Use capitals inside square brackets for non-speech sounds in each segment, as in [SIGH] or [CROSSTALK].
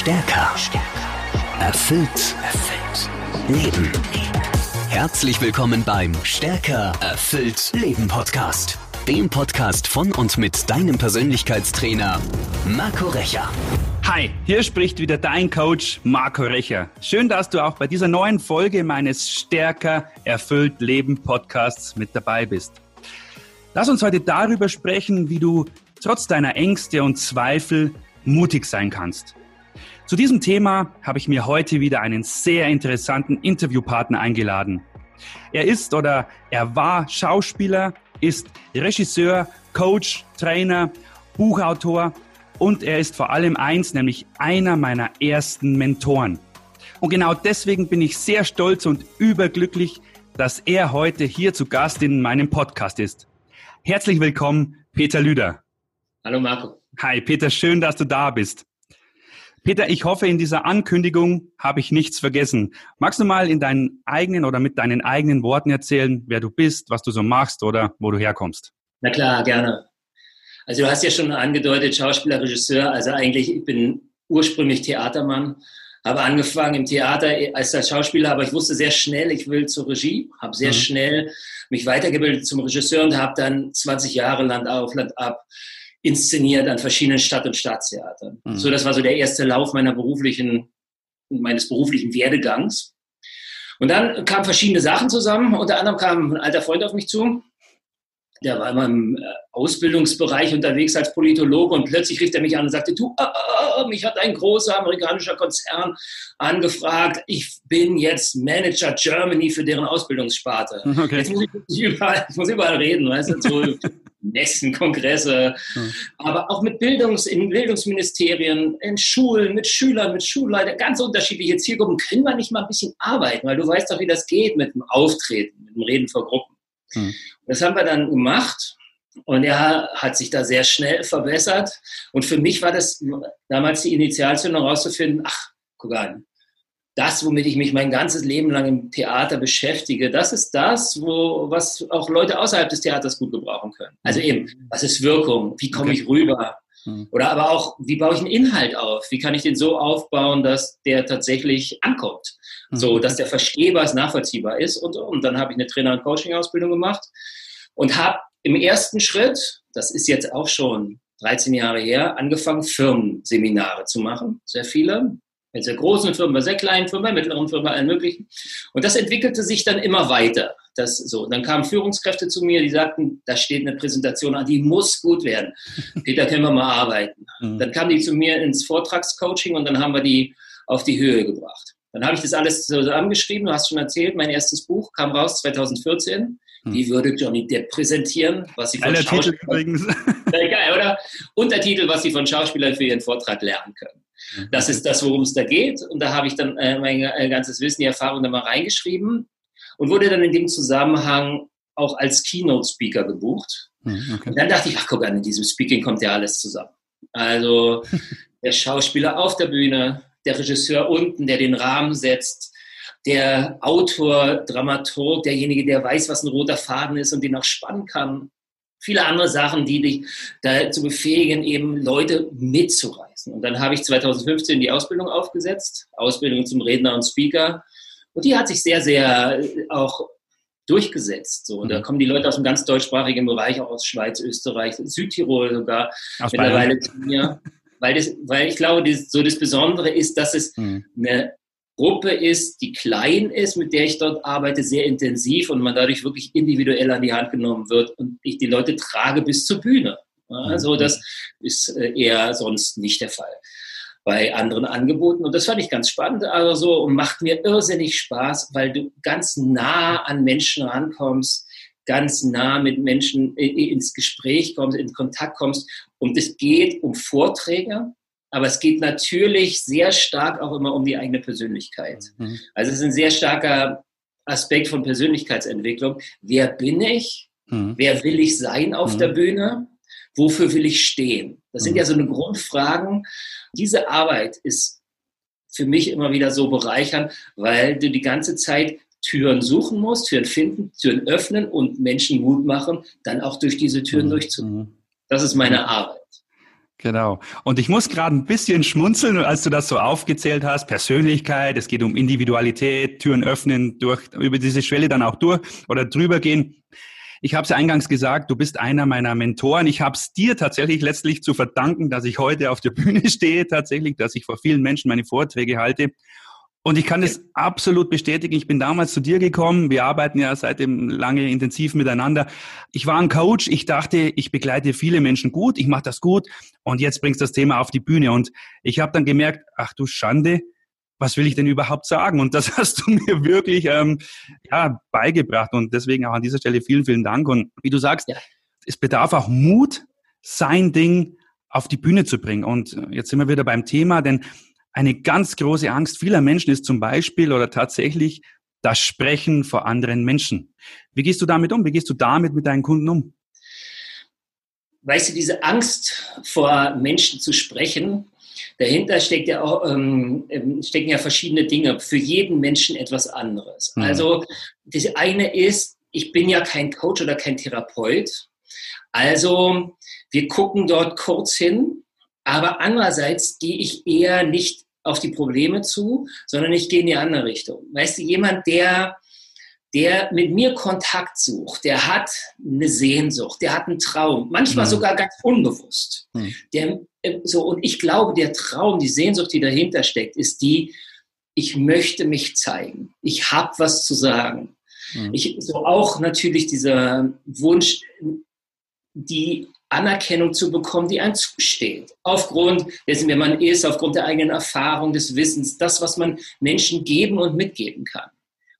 Stärker. Erfüllt. Erfüllt. Leben. Herzlich willkommen beim Stärker. Erfüllt. Leben Podcast. Dem Podcast von und mit deinem Persönlichkeitstrainer Marco Recher. Hi, hier spricht wieder dein Coach Marco Recher. Schön, dass du auch bei dieser neuen Folge meines Stärker erfüllt Leben Podcasts mit dabei bist. Lass uns heute darüber sprechen, wie du trotz deiner Ängste und Zweifel mutig sein kannst. Zu diesem Thema habe ich mir heute wieder einen sehr interessanten Interviewpartner eingeladen. Er ist oder er war Schauspieler, ist Regisseur, Coach, Trainer, Buchautor und er ist vor allem eins, nämlich einer meiner ersten Mentoren. Und genau deswegen bin ich sehr stolz und überglücklich, dass er heute hier zu Gast in meinem Podcast ist. Herzlich willkommen, Peter Lüder. Hallo Marco. Hi, Peter, schön, dass du da bist. Peter, ich hoffe, in dieser Ankündigung habe ich nichts vergessen. Magst du mal in deinen eigenen oder mit deinen eigenen Worten erzählen, wer du bist, was du so machst oder wo du herkommst? Na klar, gerne. Also du hast ja schon angedeutet, Schauspieler, Regisseur. Also eigentlich, ich bin ursprünglich Theatermann, habe angefangen im Theater als Schauspieler, aber ich wusste sehr schnell, ich will zur Regie, habe sehr mhm. schnell mich weitergebildet zum Regisseur und habe dann 20 Jahre Land auf, Land ab inszeniert an verschiedenen Stadt- und Staatstheatern. Mhm. So, das war so der erste Lauf meiner beruflichen, meines beruflichen Werdegangs. Und dann kamen verschiedene Sachen zusammen. Unter anderem kam ein alter Freund auf mich zu. Der war immer im äh, Ausbildungsbereich unterwegs als Politologe und plötzlich rief er mich an und sagte, du, äh, mich hat ein großer amerikanischer Konzern angefragt. Ich bin jetzt Manager Germany für deren Ausbildungssparte. [LAUGHS] Okay. Jetzt muss ich überall, [LAUGHS] ich muss überall reden, weißt du, so [LAUGHS] Messen, [LAUGHS] Kongresse, mhm. aber auch mit Bildungs, in Bildungsministerien, in Schulen, mit Schülern, mit Schulleitern, ganz unterschiedliche Zielgruppen. Können wir nicht mal ein bisschen arbeiten? Weil du weißt doch, wie das geht mit dem Auftreten, mit dem Reden vor Gruppen. Mhm. Das haben wir dann gemacht. Und er hat sich da sehr schnell verbessert. Und für mich war das damals die Initialzündung herauszufinden, ach, guck an, das, womit ich mich mein ganzes Leben lang im Theater beschäftige, das ist das, wo, was auch Leute außerhalb des Theaters gut gebrauchen können. Also eben, was ist Wirkung? Wie komme okay. ich rüber? Mhm. Oder aber auch, wie baue ich einen Inhalt auf? Wie kann ich den so aufbauen, dass der tatsächlich ankommt? Mhm. So, dass der verstehbar ist, nachvollziehbar ist und so. Und dann habe ich eine Trainer- und Coaching-Ausbildung gemacht und habe im ersten Schritt, das ist jetzt auch schon 13 Jahre her, angefangen, Firmenseminare zu machen. Sehr viele bei sehr großen Firmen, bei sehr kleinen Firmen, bei mittleren Firmen, bei allen möglichen. Und das entwickelte sich dann immer weiter. Das so. Dann kamen Führungskräfte zu mir, die sagten, da steht eine Präsentation an, die muss gut werden. [LAUGHS] Peter, können wir mal arbeiten. Mhm. Dann kamen die zu mir ins Vortragscoaching und dann haben wir die auf die Höhe gebracht. Dann habe ich das alles zusammengeschrieben, du hast schon erzählt, mein erstes Buch kam raus 2014. Hm. Wie würde Johnny Depp präsentieren, was sie von Schauspielern... übrigens. [LAUGHS] geil, oder? Untertitel, was sie von Schauspielern für ihren Vortrag lernen können. Mhm. Das ist das, worum es da geht. Und da habe ich dann äh, mein äh, ganzes Wissen, die Erfahrung da mal reingeschrieben und wurde dann in dem Zusammenhang auch als Keynote-Speaker gebucht. Mhm, okay. Und dann dachte ich, ach guck an, in diesem Speaking kommt ja alles zusammen. Also [LAUGHS] der Schauspieler auf der Bühne, der Regisseur unten, der den Rahmen setzt, der Autor, Dramaturg, derjenige, der weiß, was ein roter Faden ist und den auch spannen kann. Viele andere Sachen, die dich dazu befähigen, eben Leute mitzureißen wachsen. Und dann habe ich 2015 die Ausbildung aufgesetzt, Ausbildung zum Redner und Speaker. Und die hat sich sehr, sehr äh, auch durchgesetzt. So. Und da mhm. kommen die Leute aus dem ganz deutschsprachigen Bereich, auch aus Schweiz, Österreich, Südtirol sogar aus mittlerweile zu mir. Weil, das, weil ich glaube, das, so das Besondere ist, dass es mhm. eine Gruppe ist, die klein ist, mit der ich dort arbeite, sehr intensiv und man dadurch wirklich individuell an die Hand genommen wird und ich die Leute trage bis zur Bühne. Also das ist äh, eher sonst nicht der Fall bei anderen Angeboten. Und das fand ich ganz spannend, also so und macht mir irrsinnig Spaß, weil du ganz nah an Menschen rankommst, ganz nah mit Menschen ins Gespräch kommst, in Kontakt kommst. Und es geht um Vorträge, aber es geht natürlich sehr stark auch immer um die eigene Persönlichkeit. Mhm. Also es ist ein sehr starker Aspekt von Persönlichkeitsentwicklung. Wer bin ich? Mhm. Wer will ich sein auf mhm. der Bühne? Wofür will ich stehen? Das sind ja so eine Grundfragen. Diese Arbeit ist für mich immer wieder so bereichernd, weil du die ganze Zeit Türen suchen musst, Türen finden, Türen öffnen und Menschen Mut machen, dann auch durch diese Türen mhm. durchzukommen. Das ist meine Arbeit. Genau. Und ich muss gerade ein bisschen schmunzeln, als du das so aufgezählt hast. Persönlichkeit, es geht um Individualität, Türen öffnen, durch, über diese Schwelle dann auch durch oder drüber gehen. Ich habe es eingangs gesagt, du bist einer meiner Mentoren. Ich habe es dir tatsächlich letztlich zu verdanken, dass ich heute auf der [LAUGHS] Bühne stehe, tatsächlich, dass ich vor vielen Menschen meine Vorträge halte. Und ich kann es absolut bestätigen. Ich bin damals zu dir gekommen. Wir arbeiten ja seitdem lange intensiv miteinander. Ich war ein Coach. Ich dachte, ich begleite viele Menschen gut. Ich mache das gut. Und jetzt bringst du das Thema auf die Bühne. Und ich habe dann gemerkt, ach du Schande, was will ich denn überhaupt sagen? Und das [LAUGHS] hast du mir wirklich ähm, ja, beigebracht. Und deswegen auch an dieser Stelle vielen, vielen Dank. Und wie du sagst, ja. es bedarf auch Mut, sein Ding auf die Bühne zu bringen. Und jetzt sind wir wieder beim Thema, denn eine ganz große Angst vieler Menschen ist zum Beispiel oder tatsächlich das Sprechen vor anderen Menschen. Wie gehst du damit um? Wie gehst du damit mit deinen Kunden um? Weißt du, diese Angst vor Menschen zu sprechen, dahinter steckt ja auch, ähm, ähm stecken ja verschiedene Dinge, für jeden Menschen etwas anderes. Mhm. Also das eine ist, ich bin ja kein Coach oder kein Therapeut. Also wir gucken dort kurz hin aber andererseits gehe ich eher nicht auf die Probleme zu, sondern ich gehe in die andere Richtung. Weißt du, jemand, der, der mit mir Kontakt sucht, der hat eine Sehnsucht, der hat einen Traum, manchmal mhm. sogar ganz unbewusst. Mhm. Der, äh, so, und ich glaube, der Traum, die Sehnsucht, die dahinter steckt, ist die, ich möchte mich zeigen. Ich habe was zu sagen. Mhm. Ich, so auch natürlich dieser Wunsch, die Anerkennung zu bekommen, die einem zusteht. Aufgrund dessen, wer man ist, aufgrund der eigenen Erfahrung, des Wissens, das, was man Menschen geben und mitgeben kann.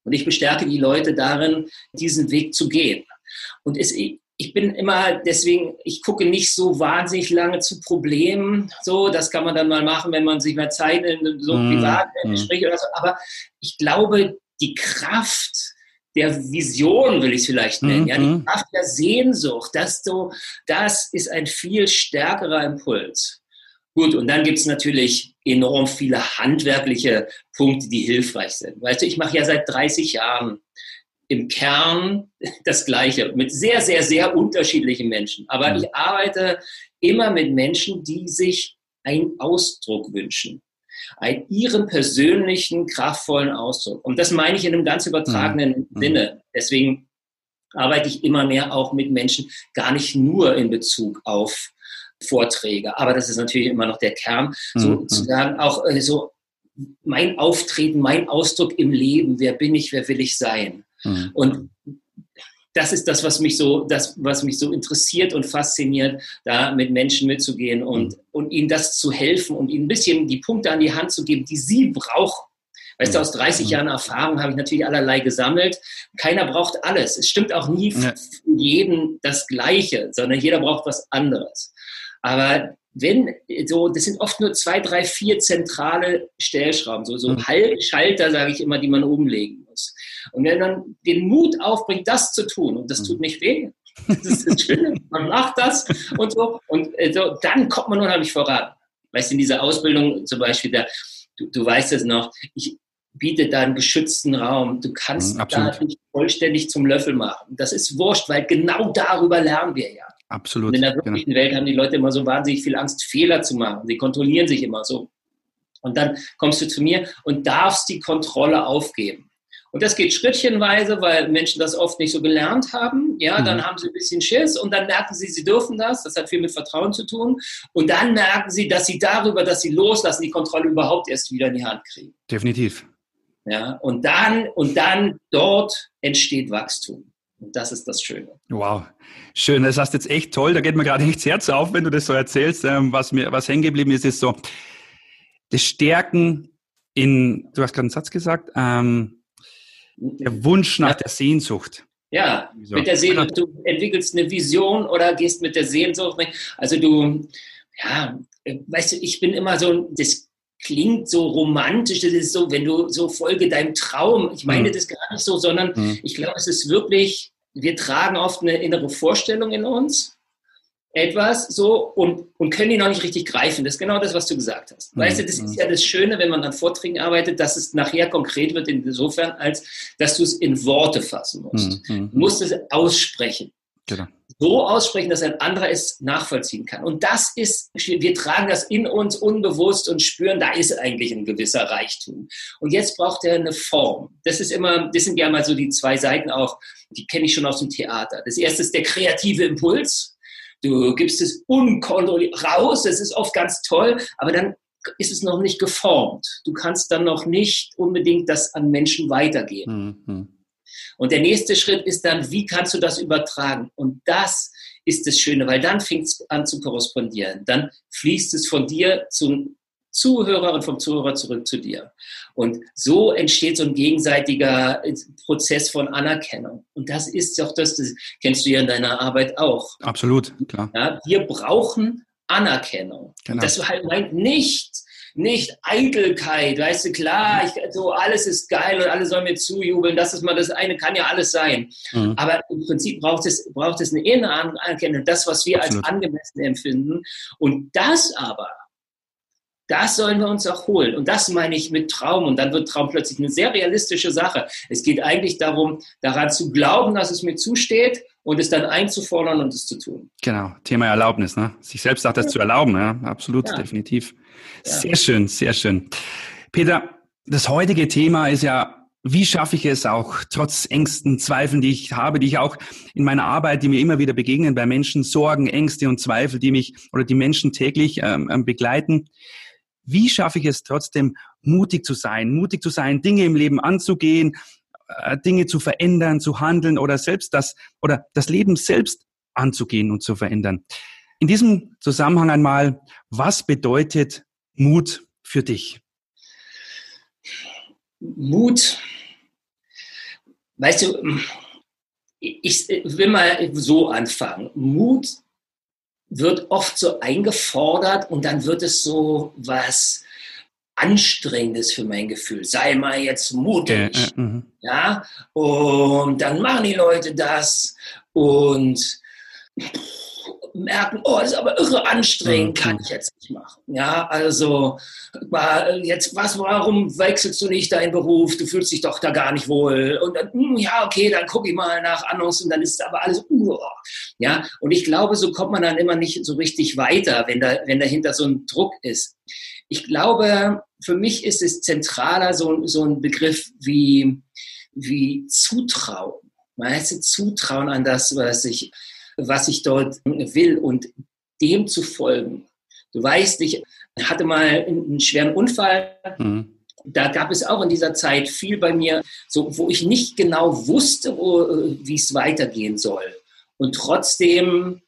Und ich bestärke die Leute darin, diesen Weg zu gehen. Und es, ich bin immer, deswegen, ich gucke nicht so wahnsinnig lange zu Problemen. So, das kann man dann mal machen, wenn man sich mal Zeit in so mm, Privatgespräche mm. oder so. Aber ich glaube, die Kraft, der Vision, will ich es vielleicht nennen, mhm. ja, die mhm. Kraft der Sehnsucht, das, so, das ist ein viel stärkerer Impuls. Gut, und dann gibt es natürlich enorm viele handwerkliche Punkte, die hilfreich sind. Weißt du, ich mache ja seit 30 Jahren im Kern [LAUGHS] das Gleiche mit sehr, sehr, sehr unterschiedlichen Menschen. Aber mhm. ich arbeite immer mit Menschen, die sich einen Ausdruck wünschen einen, ihren persönlichen, kraftvollen Ausdruck. Und das meine ich in einem ganz übertragenen mhm. Sinne. Deswegen arbeite ich immer mehr auch mit Menschen, gar nicht nur in Bezug auf Vorträge. Aber das ist natürlich immer noch der Kern, sozusagen mhm. auch äh, so mein Auftreten, mein Ausdruck im Leben. Wer bin ich? Wer will ich sein? Mhm. Und das ist das, was mich so, das, was mich so interessiert und fasziniert, da mit Menschen mitzugehen und, mhm. und ihnen das zu helfen und ihnen ein bisschen die Punkte an die Hand zu geben, die sie brauchen. Weißt du, mhm. aus 30 mhm. Jahren Erfahrung habe ich natürlich allerlei gesammelt. Keiner braucht alles. Es stimmt auch nie für jeden das Gleiche, sondern jeder braucht was anderes. Aber wenn so, das sind oft nur zwei, drei, vier zentrale Stellschrauben, so, so mhm. Schalter, sage ich immer, die man umlegen muss. Und wenn man den Mut aufbringt, das zu tun, und das tut mhm. nicht weh, das ist schön, [LAUGHS] man macht das und so, und äh, so, dann kommt man unheimlich voran. Weißt du, in dieser Ausbildung zum Beispiel, da, du, du weißt es noch, ich biete da einen geschützten Raum. Du kannst mhm, da nicht vollständig zum Löffel machen. Das ist wurscht, weil genau darüber lernen wir ja. Absolut. Und in der wirklichen genau. Welt haben die Leute immer so wahnsinnig viel Angst, Fehler zu machen. Sie kontrollieren sich immer so. Und dann kommst du zu mir und darfst die Kontrolle aufgeben. Und das geht schrittchenweise, weil Menschen das oft nicht so gelernt haben. Ja, mhm. dann haben sie ein bisschen Schiss und dann merken sie, sie dürfen das. Das hat viel mit Vertrauen zu tun. Und dann merken sie, dass sie darüber, dass sie loslassen, die Kontrolle überhaupt erst wieder in die Hand kriegen. Definitiv. Ja, und dann, und dann dort entsteht Wachstum. Und das ist das Schöne. Wow, schön. Das hast jetzt echt toll. Da geht mir gerade echt das Herz auf, wenn du das so erzählst. Ähm, was mir, was hängen geblieben ist, ist so das Stärken in, du hast gerade einen Satz gesagt, ähm, der Wunsch nach ja. der Sehnsucht. Ja, so. mit der Sehnsucht. Du entwickelst eine Vision oder gehst mit der Sehnsucht. Also du, ja, weißt du, ich bin immer so, das klingt so romantisch, das ist so, wenn du so folge deinem Traum. Ich meine mhm. das gar nicht so, sondern mhm. ich glaube, es ist wirklich wir tragen oft eine innere Vorstellung in uns, etwas so und, und können die noch nicht richtig greifen. Das ist genau das, was du gesagt hast. Weißt du, das ist mhm. ja das Schöne, wenn man an Vorträgen arbeitet, dass es nachher konkret wird, insofern, als dass du es in Worte fassen musst. Mhm. Du musst es aussprechen. Genau. so aussprechen, dass ein anderer es nachvollziehen kann. Und das ist, wir tragen das in uns unbewusst und spüren, da ist eigentlich ein gewisser Reichtum. Und jetzt braucht er eine Form. Das ist immer, das sind ja mal so die zwei Seiten auch, die kenne ich schon aus dem Theater. Das erste ist der kreative Impuls. Du gibst es unkontrolliert raus, das ist oft ganz toll, aber dann ist es noch nicht geformt. Du kannst dann noch nicht unbedingt das an Menschen weitergeben. Mhm. Und der nächste Schritt ist dann, wie kannst du das übertragen? Und das ist das Schöne, weil dann fängt es an zu korrespondieren. Dann fließt es von dir zum Zuhörer und vom Zuhörer zurück zu dir. Und so entsteht so ein gegenseitiger Prozess von Anerkennung. Und das ist doch das, das kennst du ja in deiner Arbeit auch. Absolut, klar. Ja, wir brauchen Anerkennung. Genau. Das halt meint nicht, nicht Eitelkeit, weißt du, klar, ich, so alles ist geil und alle sollen mir zujubeln, das ist mal das eine, kann ja alles sein. Mhm. Aber im Prinzip braucht es, braucht es eine innere Anerkennung, das, was wir Absolut. als angemessen empfinden. Und das aber, das sollen wir uns auch holen. Und das meine ich mit Traum. Und dann wird Traum plötzlich eine sehr realistische Sache. Es geht eigentlich darum, daran zu glauben, dass es mir zusteht und es dann einzufordern und es zu tun. Genau, Thema Erlaubnis, ne? Sich selbst auch das ja. zu erlauben, ja, absolut, ja. definitiv. Sehr schön, sehr schön. Peter, das heutige Thema ist ja, wie schaffe ich es auch, trotz Ängsten, Zweifeln, die ich habe, die ich auch in meiner Arbeit, die mir immer wieder begegnen, bei Menschen, Sorgen, Ängste und Zweifel, die mich oder die Menschen täglich ähm, ähm begleiten. Wie schaffe ich es trotzdem, mutig zu sein, mutig zu sein, Dinge im Leben anzugehen, äh, Dinge zu verändern, zu handeln oder selbst das oder das Leben selbst anzugehen und zu verändern. In diesem Zusammenhang einmal, was bedeutet Mut für dich? Mut, weißt du, ich will mal so anfangen. Mut wird oft so eingefordert und dann wird es so was Anstrengendes für mein Gefühl. Sei mal jetzt mutig. Äh, äh, ja, und dann machen die Leute das und merken, oh, das ist aber irre anstrengend, mhm. kann ich jetzt nicht machen. Ja, also jetzt was, warum wechselst du nicht deinen Beruf? Du fühlst dich doch da gar nicht wohl. Und dann, hm, ja, okay, dann gucke ich mal nach Annons und dann ist aber alles, uh, ja. Und ich glaube, so kommt man dann immer nicht so richtig weiter, wenn da, wenn dahinter so ein Druck ist. Ich glaube, für mich ist es zentraler so, so ein Begriff wie, wie Zutrauen. Weißt du, Zutrauen an das, was ich, was ich dort will und dem zu folgen. Du weißt, ich hatte mal einen schweren Unfall. Mhm. Da gab es auch in dieser Zeit viel bei mir, so, wo ich nicht genau wusste, wie es weitergehen soll. Und trotzdem,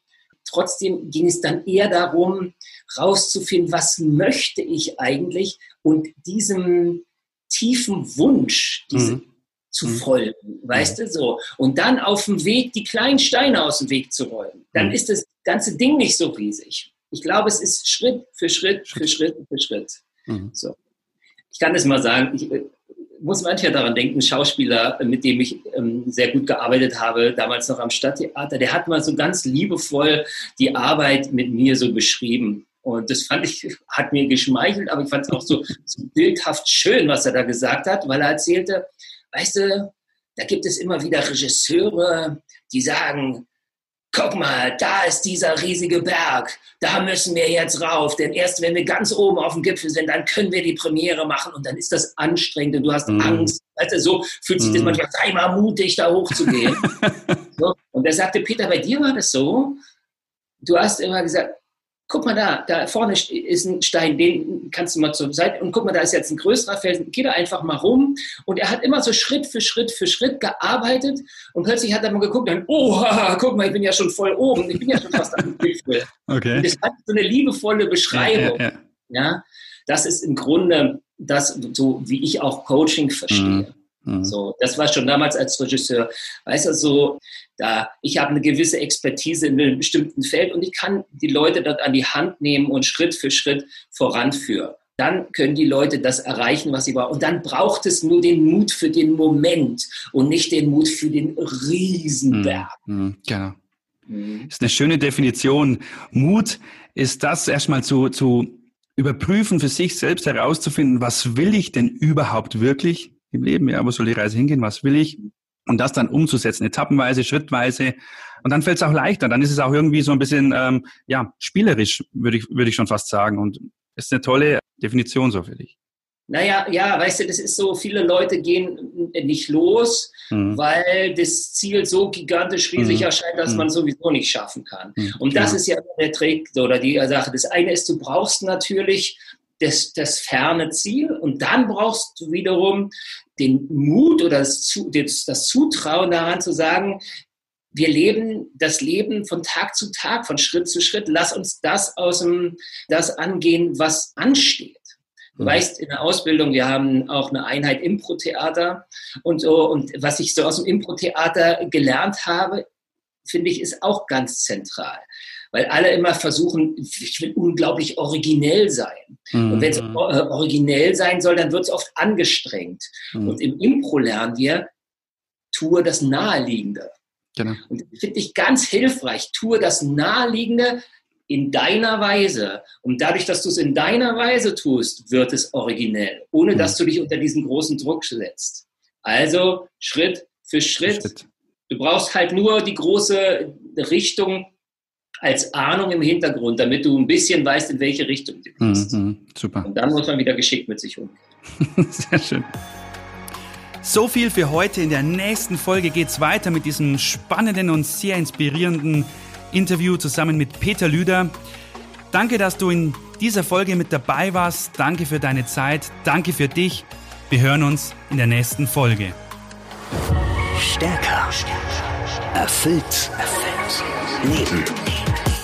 trotzdem ging es dann eher darum, rauszufinden, was möchte ich eigentlich und diesem tiefen Wunsch, diesem mhm zu mhm. folgen, weißt du so. Und dann auf dem Weg die kleinen Steine aus dem Weg zu räumen. Dann mhm. ist das ganze Ding nicht so riesig. Ich glaube, es ist Schritt für Schritt für Schritt für Schritt. Mhm. So. Ich kann das mal sagen, ich äh, muss manchmal daran denken, ein Schauspieler, mit dem ich ähm, sehr gut gearbeitet habe, damals noch am Stadttheater, der hat mal so ganz liebevoll die Arbeit mit mir so beschrieben. Und das fand ich, hat mir geschmeichelt, aber ich fand es auch so, so bildhaft schön, was er da gesagt hat, weil er erzählte, weißt du, da gibt es immer wieder Regisseure, die sagen, guck mal, da ist dieser riesige Berg, da müssen wir jetzt rauf, denn erst wenn wir ganz oben auf dem Gipfel sind, dann können wir die Premiere machen und dann ist das anstrengend und du hast mm. Angst. Weißt du, so fühlt sich mm. das mhm. manchmal, sei mal mutig, da hochzugehen. [LAUGHS] so. Und er sagte, Peter, bei dir war das so, du hast immer gesagt, guck mal da, da vorne ist ein Stein, den kannst du mal zur Seite und guck mal, da ist jetzt ein größerer Felsen, geh da einfach mal rum. Und er hat immer so Schritt für Schritt für Schritt gearbeitet und plötzlich hat er mal geguckt, dann, oh, guck mal, ich bin ja schon voll oben, ich bin ja schon fast am Gipfel. Okay. Und das hat so eine liebevolle Beschreibung. Ja, ja, ja. ja, das ist im Grunde das, so wie ich auch Coaching verstehe. Mhm. Mhm. So, das war schon damals als Regisseur. Weißt du, so, da, ich habe eine gewisse Expertise in einem bestimmten Feld und ich kann die Leute dort an die Hand nehmen und Schritt für Schritt voranführen. Dann können die Leute das erreichen, was sie brauchen. Und dann braucht es nur den Mut für den Moment und nicht den Mut für den Riesenberg. Mhm. mhm genau. Mhm. ist eine schöne Definition. Mut ist das erstmal zu, zu überprüfen, für sich selbst herauszufinden, was will ich denn überhaupt wirklich? Im Leben, ja, wo soll die Reise hingehen, was will ich? und das dann umzusetzen, etappenweise, schrittweise. Und dann fällt es auch leichter. Dann ist es auch irgendwie so ein bisschen ähm, ja spielerisch, würde ich würde ich schon fast sagen. Und ist eine tolle Definition so für dich. Naja, ja, weißt du, das ist so, viele Leute gehen nicht los, mhm. weil das Ziel so gigantisch riesig mhm. erscheint, dass mhm. man sowieso nicht schaffen kann. Mhm. Und das ja. ist ja der Trick oder die Sache. Das eine ist, du brauchst natürlich das, das ferne Ziel und dann brauchst du wiederum den Mut oder das, Zutrauen daran zu sagen, wir leben das Leben von Tag zu Tag, von Schritt zu Schritt. Lass uns das aus dem, das angehen, was ansteht. Du mhm. weißt, in der Ausbildung, wir haben auch eine Einheit Impro-Theater und so. Und was ich so aus dem Impro-Theater gelernt habe, finde ich, ist auch ganz zentral. Weil alle immer versuchen, ich will unglaublich originell sein. Mhm. Und wenn es originell sein soll, dann wird es oft angestrengt. Mhm. Und im Impro lernen wir, tue das Naheliegende. Genau. Und das finde ich ganz hilfreich. Tue das Naheliegende, in deiner Weise. Und dadurch, dass du es in deiner Weise tust, wird es originell, ohne mhm. dass du dich unter diesen großen Druck setzt. Also Schritt für Schritt. Schritt. Du brauchst halt nur die große Richtung als Ahnung im Hintergrund, damit du ein bisschen weißt, in welche Richtung du gehst. Mhm, super. Und dann muss man wieder geschickt mit sich umgehen. [LAUGHS] Sehr schön. So viel für heute. In der nächsten Folge geht es weiter mit diesem spannenden und sehr inspirierenden Interview zusammen mit Peter Lüder. Danke, dass du in dieser Folge mit dabei warst. Danke für deine Zeit. Danke für dich. Wir hören uns in der nächsten Folge. Stärker. Erfüllt. Erfüllt. Leben.